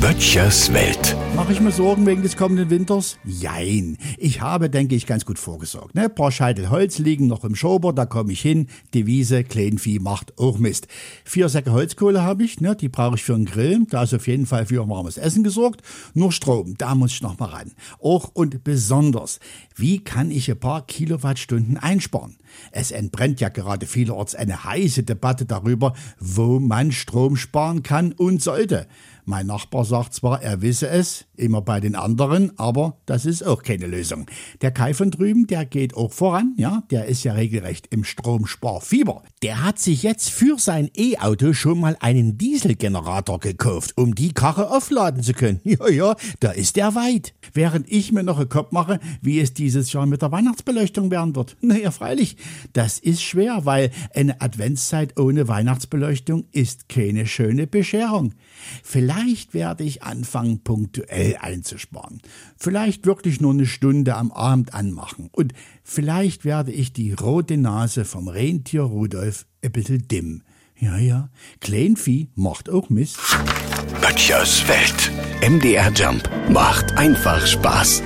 Böttchers Welt. Mache ich mir Sorgen wegen des kommenden Winters? Jein. Ich habe, denke ich, ganz gut vorgesorgt. Ne? Ein paar Scheitel Holz liegen noch im Schober, da komme ich hin. Die Wiese, Kleinvieh macht auch Mist. Vier Säcke Holzkohle habe ich, ne? die brauche ich für einen Grill. Da ist auf jeden Fall für warmes Essen gesorgt. Nur Strom, da muss ich noch mal ran. Auch und besonders, wie kann ich ein paar Kilowattstunden einsparen? Es entbrennt ja gerade vielerorts eine heiße Debatte darüber, wo man Strom sparen kann und sollte. Mein Nachbar sagt zwar, er wisse es, immer bei den anderen, aber das ist auch keine Lösung. Der Kai von drüben, der geht auch voran, ja, der ist ja regelrecht im Stromsparfieber. Der hat sich jetzt für sein E-Auto schon mal einen Dieselgenerator gekauft, um die Karre aufladen zu können. Ja, ja, da ist er weit. Während ich mir noch einen Kopf mache, wie es dieses Jahr mit der Weihnachtsbeleuchtung werden wird. Naja, freilich, das ist schwer, weil eine Adventszeit ohne Weihnachtsbeleuchtung ist keine schöne Bescherung. Vielleicht werde ich anfangen, punktuell einzusparen. Vielleicht wirklich nur eine Stunde am Abend anmachen. Und vielleicht werde ich die rote Nase vom Rentier Rudolf ein bisschen dimm. Ja, ja, Kleinvieh macht auch Mist. Böttchers Welt. MDR Jump macht einfach Spaß.